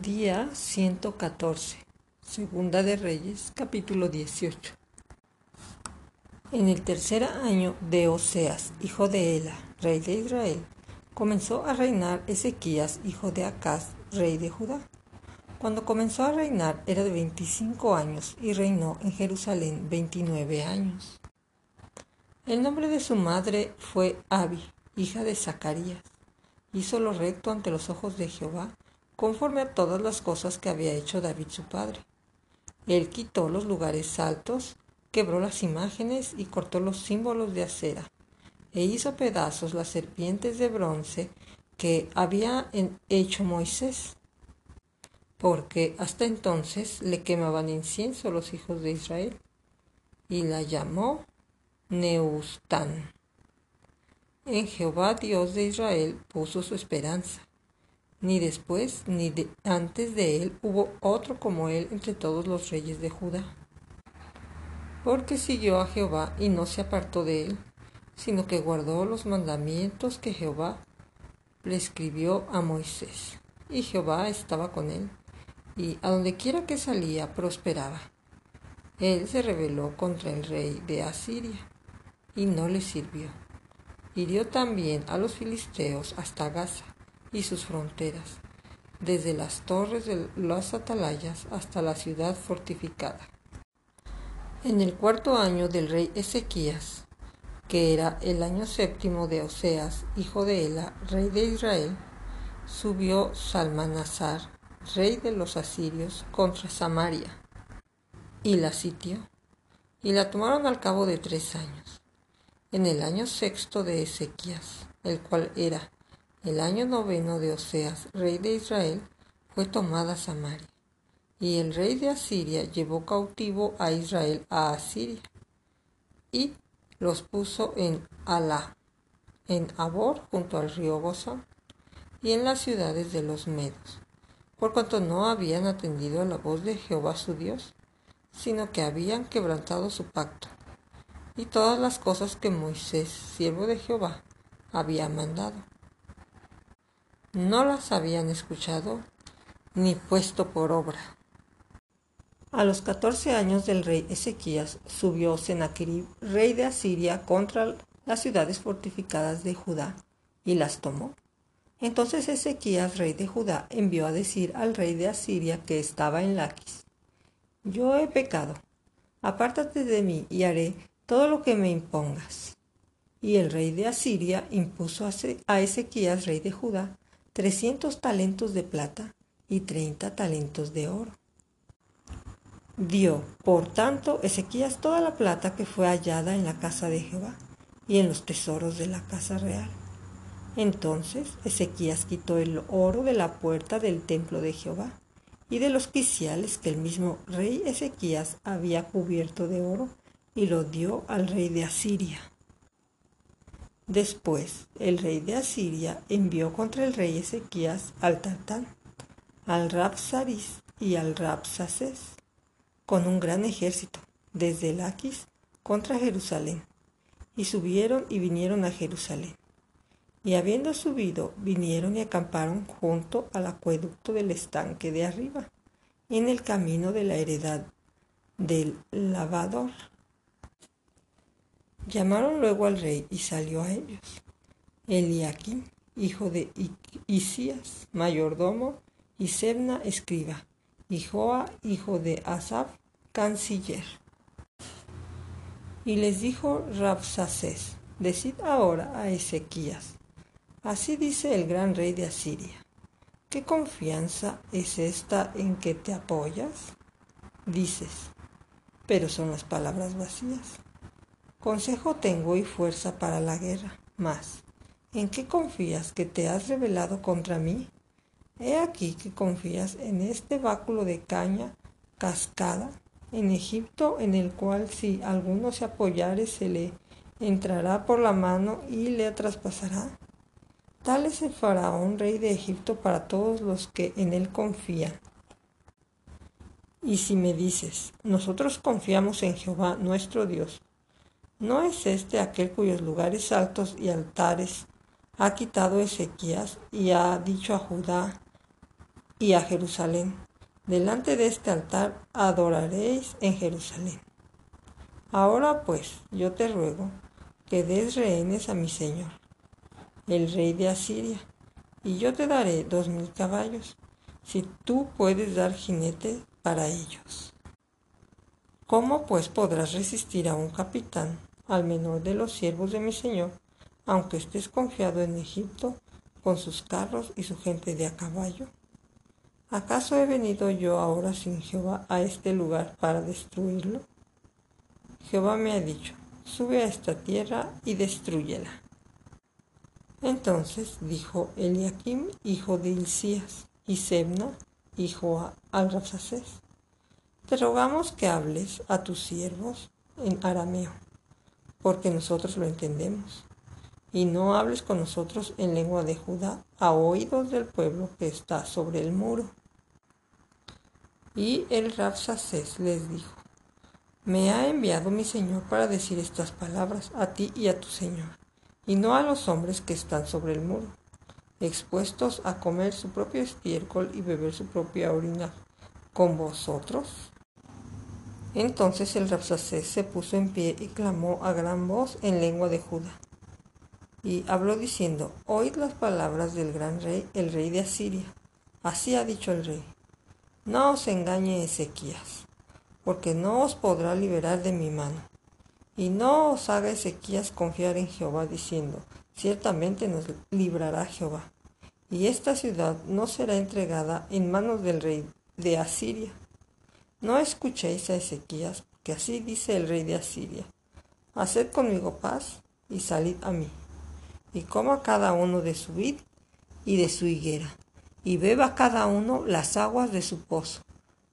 Día 114. Segunda de Reyes, capítulo 18. En el tercer año de Oseas, hijo de Ela, rey de Israel, comenzó a reinar Ezequías, hijo de Acaz, rey de Judá. Cuando comenzó a reinar era de 25 años y reinó en Jerusalén 29 años. El nombre de su madre fue Abi, hija de Zacarías. Hizo lo recto ante los ojos de Jehová conforme a todas las cosas que había hecho David su padre. Él quitó los lugares altos, quebró las imágenes y cortó los símbolos de acera, e hizo pedazos las serpientes de bronce que había hecho Moisés, porque hasta entonces le quemaban incienso los hijos de Israel, y la llamó Neustán. En Jehová Dios de Israel puso su esperanza ni después ni antes de él hubo otro como él entre todos los reyes de Judá. Porque siguió a Jehová y no se apartó de él, sino que guardó los mandamientos que Jehová prescribió a Moisés. Y Jehová estaba con él, y a donde quiera que salía prosperaba. Él se rebeló contra el rey de Asiria, y no le sirvió. Hirió también a los filisteos hasta Gaza y sus fronteras, desde las torres de las atalayas hasta la ciudad fortificada. En el cuarto año del rey Ezequías, que era el año séptimo de Oseas, hijo de Ela, rey de Israel, subió Salmanasar, rey de los asirios, contra Samaria, y la sitió, y la tomaron al cabo de tres años, en el año sexto de Ezequías, el cual era el año noveno de Oseas, rey de Israel, fue tomada Samaria, y el rey de Asiria llevó cautivo a Israel a Asiria, y los puso en Alá, en Abor, junto al río Gozán, y en las ciudades de los medos, por cuanto no habían atendido a la voz de Jehová su Dios, sino que habían quebrantado su pacto, y todas las cosas que Moisés, siervo de Jehová, había mandado no las habían escuchado ni puesto por obra. A los catorce años del rey Ezequías subió Sennacherib, rey de Asiria, contra las ciudades fortificadas de Judá y las tomó. Entonces Ezequías, rey de Judá, envió a decir al rey de Asiria que estaba en Laquis, Yo he pecado, apártate de mí y haré todo lo que me impongas. Y el rey de Asiria impuso a Ezequías, rey de Judá, trescientos talentos de plata y treinta talentos de oro. Dio, por tanto, Ezequías toda la plata que fue hallada en la casa de Jehová y en los tesoros de la casa real. Entonces Ezequías quitó el oro de la puerta del templo de Jehová y de los quiciales que el mismo rey Ezequías había cubierto de oro y lo dio al rey de Asiria. Después, el rey de Asiria envió contra el rey Ezequías al Tartán, al Rapsaris y al Rapsaces, con un gran ejército, desde Laquis contra Jerusalén. Y subieron y vinieron a Jerusalén. Y habiendo subido, vinieron y acamparon junto al acueducto del estanque de arriba, en el camino de la heredad del lavador Llamaron luego al rey y salió a ellos. Eliakim, hijo de Isías, mayordomo, y Sebna, escriba, y Joa, hijo de Asaf, canciller. Y les dijo Rabsaces, decid ahora a Ezequías, así dice el gran rey de Asiria, ¿qué confianza es esta en que te apoyas? Dices, pero son las palabras vacías. Consejo tengo y fuerza para la guerra. Mas, ¿en qué confías que te has rebelado contra mí? He aquí que confías en este báculo de caña cascada, en Egipto, en el cual si alguno se apoyare se le entrará por la mano y le traspasará. Tal es el faraón, rey de Egipto, para todos los que en él confían. Y si me dices, nosotros confiamos en Jehová nuestro Dios, ¿No es este aquel cuyos lugares altos y altares ha quitado Ezequías y ha dicho a Judá y a Jerusalén. Delante de este altar adoraréis en Jerusalén. Ahora pues, yo te ruego que des rehenes a mi señor, el rey de Asiria, y yo te daré dos mil caballos, si tú puedes dar jinete para ellos. ¿Cómo pues podrás resistir a un capitán, al menor de los siervos de mi señor, aunque estés confiado en Egipto, con sus carros y su gente de a caballo? ¿Acaso he venido yo ahora sin Jehová a este lugar para destruirlo? Jehová me ha dicho, sube a esta tierra y destruyela. Entonces dijo Eliakim, hijo de Hilcías, y Sebna, hijo al te rogamos que hables a tus siervos en arameo, porque nosotros lo entendemos, y no hables con nosotros en lengua de Judá a oídos del pueblo que está sobre el muro. Y el Rapsacés les dijo, me ha enviado mi Señor para decir estas palabras a ti y a tu Señor, y no a los hombres que están sobre el muro, expuestos a comer su propio estiércol y beber su propia orina, con vosotros. Entonces el Rapsacés se puso en pie y clamó a gran voz en lengua de Judá. Y habló diciendo, Oíd las palabras del gran rey, el rey de Asiria. Así ha dicho el rey. No os engañe Ezequías, porque no os podrá liberar de mi mano. Y no os haga Ezequías confiar en Jehová, diciendo, ciertamente nos librará Jehová. Y esta ciudad no será entregada en manos del rey de Asiria. No escuchéis a Ezequías, que así dice el rey de Asiria. Haced conmigo paz y salid a mí, y coma cada uno de su vid y de su higuera y beba cada uno las aguas de su pozo,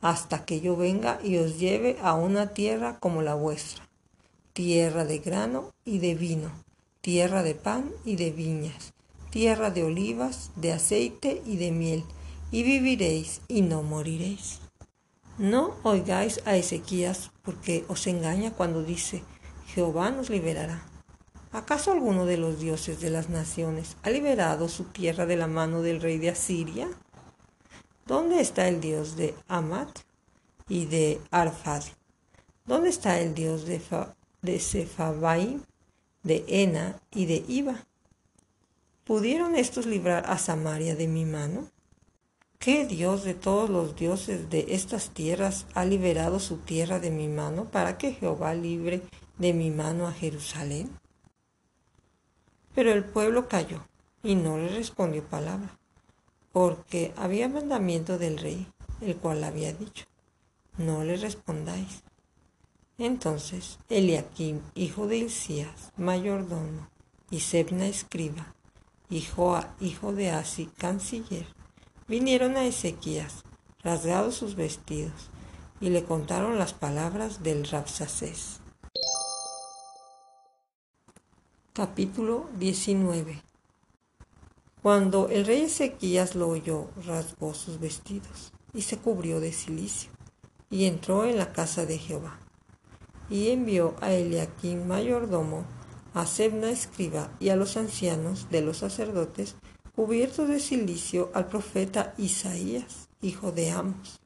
hasta que yo venga y os lleve a una tierra como la vuestra, tierra de grano y de vino, tierra de pan y de viñas, tierra de olivas, de aceite y de miel, y viviréis y no moriréis. No oigáis a Ezequías porque os engaña cuando dice, Jehová nos liberará. ¿Acaso alguno de los dioses de las naciones ha liberado su tierra de la mano del rey de Asiria? ¿Dónde está el dios de Amat y de Arfad? ¿Dónde está el dios de, de Sefabaim, de Ena y de Iba? ¿Pudieron estos librar a Samaria de mi mano? ¿Qué dios de todos los dioses de estas tierras ha liberado su tierra de mi mano para que Jehová libre de mi mano a Jerusalén? Pero el pueblo calló y no le respondió palabra, porque había mandamiento del rey, el cual había dicho, no le respondáis. Entonces Eliakim, hijo de Isías, mayordomo, y Sebna escriba, Joa, hijo de Asi, canciller, vinieron a Ezequías, rasgados sus vestidos, y le contaron las palabras del Rapsacés. Capítulo 19 Cuando el rey Ezequías lo oyó, rasgó sus vestidos y se cubrió de cilicio, y entró en la casa de Jehová. Y envió a Eliaquín mayordomo, a Sebna escriba y a los ancianos de los sacerdotes, cubiertos de cilicio, al profeta Isaías, hijo de Amos,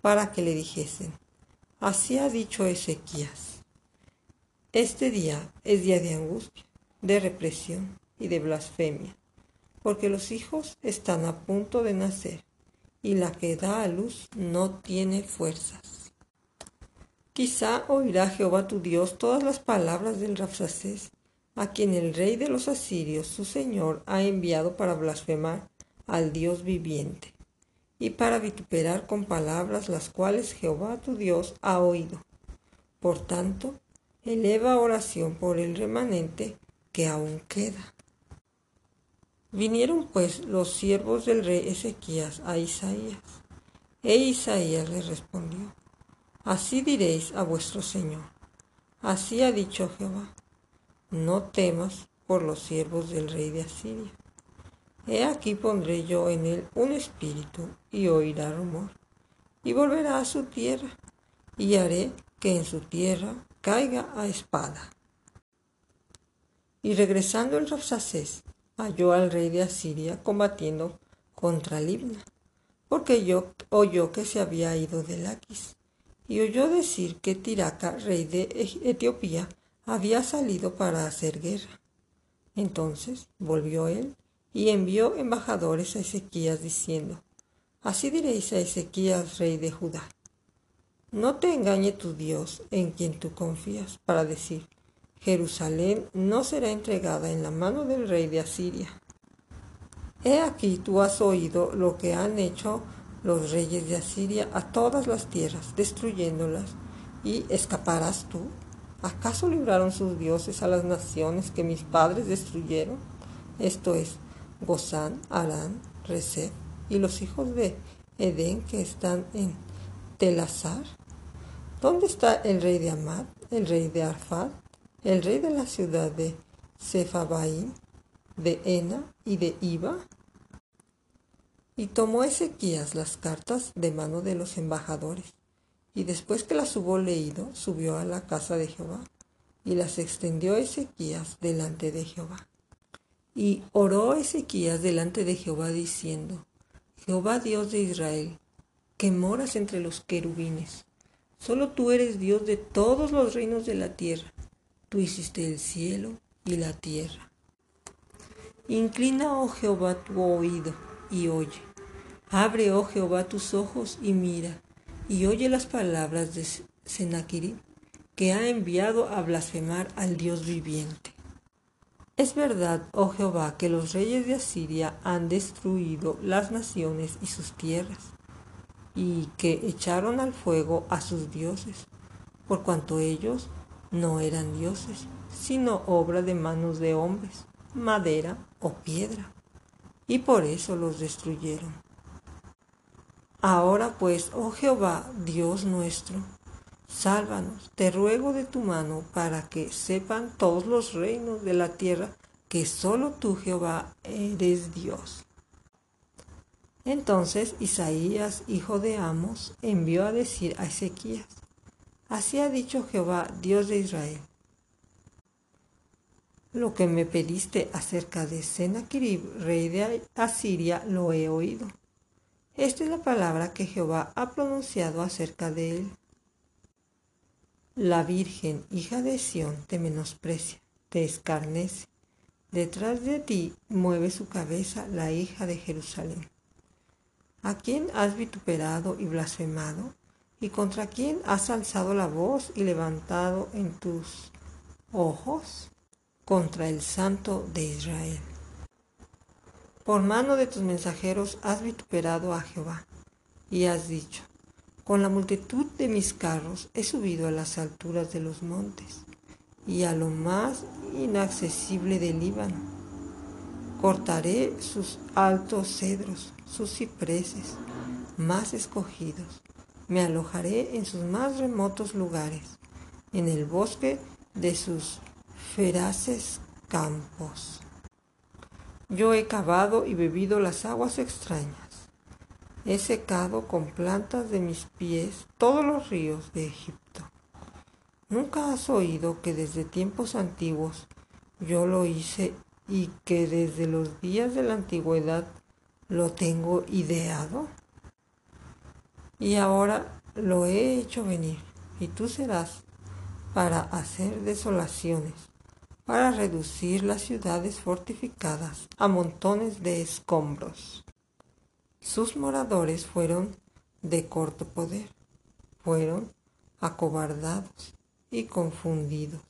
para que le dijesen, Así ha dicho Ezequías este día es día de angustia, de represión y de blasfemia, porque los hijos están a punto de nacer y la que da a luz no tiene fuerzas. Quizá oirá Jehová tu Dios todas las palabras del Rapsacés, a quien el rey de los asirios, su señor, ha enviado para blasfemar al Dios viviente, y para vituperar con palabras las cuales Jehová tu Dios ha oído. Por tanto, eleva oración por el remanente que aún queda. Vinieron pues los siervos del rey Ezequías a Isaías, e Isaías le respondió, Así diréis a vuestro Señor, así ha dicho Jehová, no temas por los siervos del rey de Asiria. He aquí pondré yo en él un espíritu y oirá rumor, y volverá a su tierra, y haré que en su tierra caiga a espada. Y regresando el Rapsacés, halló al rey de Asiria combatiendo contra Libna, porque yo oyó que se había ido de Laquis, y oyó decir que Tiraca, rey de Etiopía, había salido para hacer guerra. Entonces volvió él y envió embajadores a Ezequías diciendo, Así diréis a Ezequías, rey de Judá, no te engañe tu Dios en quien tú confías, para decir, Jerusalén no será entregada en la mano del rey de Asiria. He aquí tú has oído lo que han hecho los reyes de Asiria a todas las tierras, destruyéndolas, y escaparás tú. ¿Acaso libraron sus dioses a las naciones que mis padres destruyeron? Esto es, Gozán, Arán, Rezef y los hijos de Edén que están en Telazar. ¿Dónde está el rey de Amad, el rey de Arfad, el rey de la ciudad de Sefabaim, de Ena y de Iba? Y tomó Ezequías las cartas de mano de los embajadores, y después que las hubo leído, subió a la casa de Jehová, y las extendió Ezequías delante de Jehová. Y oró Ezequías delante de Jehová diciendo, Jehová Dios de Israel, que moras entre los querubines, solo tú eres Dios de todos los reinos de la tierra, tú hiciste el cielo y la tierra. Inclina, oh Jehová, tu oído y oye. Abre, oh Jehová, tus ojos y mira, y oye las palabras de Sennacherib, que ha enviado a blasfemar al Dios viviente. Es verdad, oh Jehová, que los reyes de Asiria han destruido las naciones y sus tierras, y que echaron al fuego a sus dioses, por cuanto ellos no eran dioses, sino obra de manos de hombres, madera o piedra y por eso los destruyeron. Ahora pues, oh Jehová, Dios nuestro, sálvanos, te ruego de tu mano, para que sepan todos los reinos de la tierra que solo tú, Jehová, eres Dios. Entonces Isaías, hijo de Amos, envió a decir a Ezequías, Así ha dicho Jehová, Dios de Israel, lo que me pediste acerca de Sennacherib, rey de Asiria, lo he oído. Esta es la palabra que Jehová ha pronunciado acerca de él. La Virgen, hija de Sión, te menosprecia, te escarnece. Detrás de ti mueve su cabeza la hija de Jerusalén. ¿A quién has vituperado y blasfemado? ¿Y contra quién has alzado la voz y levantado en tus ojos? contra el Santo de Israel. Por mano de tus mensajeros has vituperado a Jehová y has dicho, con la multitud de mis carros he subido a las alturas de los montes y a lo más inaccesible del Líbano. Cortaré sus altos cedros, sus cipreses más escogidos. Me alojaré en sus más remotos lugares, en el bosque de sus feraces campos. Yo he cavado y bebido las aguas extrañas. He secado con plantas de mis pies todos los ríos de Egipto. ¿Nunca has oído que desde tiempos antiguos yo lo hice y que desde los días de la antigüedad lo tengo ideado? Y ahora lo he hecho venir, y tú serás para hacer desolaciones para reducir las ciudades fortificadas a montones de escombros. Sus moradores fueron de corto poder, fueron acobardados y confundidos.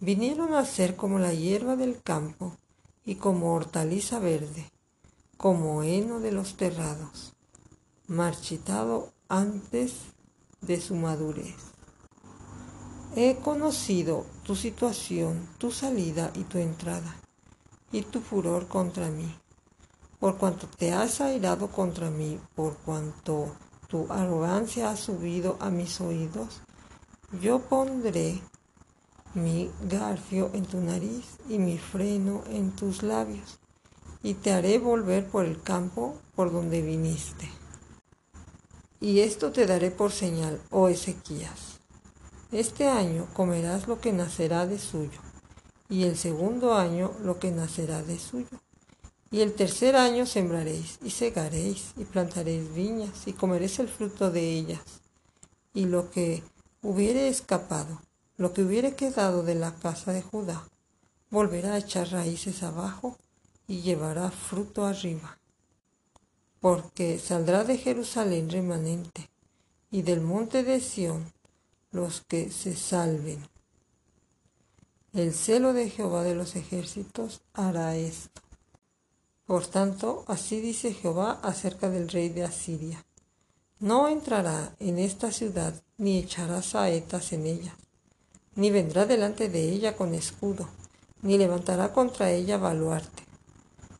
Vinieron a ser como la hierba del campo y como hortaliza verde, como heno de los terrados, marchitado antes de su madurez. He conocido tu situación, tu salida y tu entrada, y tu furor contra mí. Por cuanto te has airado contra mí, por cuanto tu arrogancia ha subido a mis oídos, yo pondré mi garfio en tu nariz y mi freno en tus labios, y te haré volver por el campo por donde viniste. Y esto te daré por señal, oh Ezequías este año comerás lo que nacerá de suyo, y el segundo año lo que nacerá de suyo, Y el tercer año sembraréis y segaréis y plantaréis viñas y comeréis el fruto de ellas. Y lo que hubiere escapado, lo que hubiere quedado de la casa de Judá, volverá a echar raíces abajo y llevará fruto arriba. Porque saldrá de Jerusalén remanente y del monte de Sión los que se salven. El celo de Jehová de los ejércitos hará esto. Por tanto, así dice Jehová acerca del rey de Asiria. No entrará en esta ciudad, ni echará saetas en ella, ni vendrá delante de ella con escudo, ni levantará contra ella baluarte.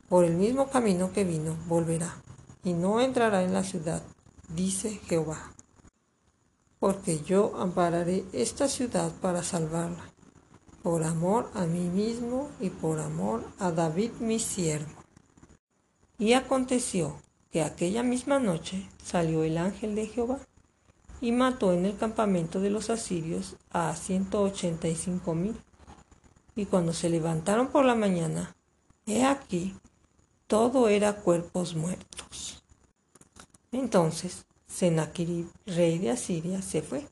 Por el mismo camino que vino, volverá, y no entrará en la ciudad, dice Jehová. Porque yo ampararé esta ciudad para salvarla, por amor a mí mismo y por amor a David mi siervo. Y aconteció que aquella misma noche salió el ángel de Jehová y mató en el campamento de los asirios a ciento ochenta y cinco mil. Y cuando se levantaron por la mañana, he aquí, todo era cuerpos muertos. Entonces Rey de Asiria, se fue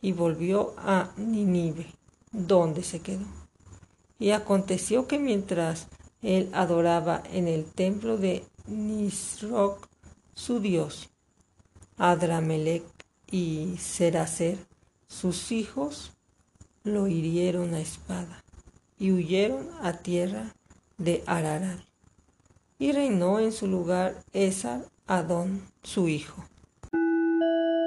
y volvió a Ninive, donde se quedó. Y aconteció que mientras él adoraba en el templo de Nisroch, su dios. Adramelech y Seracer, sus hijos, lo hirieron a espada y huyeron a tierra de Ararat. Y reinó en su lugar Esar Adón, su hijo. Thank you.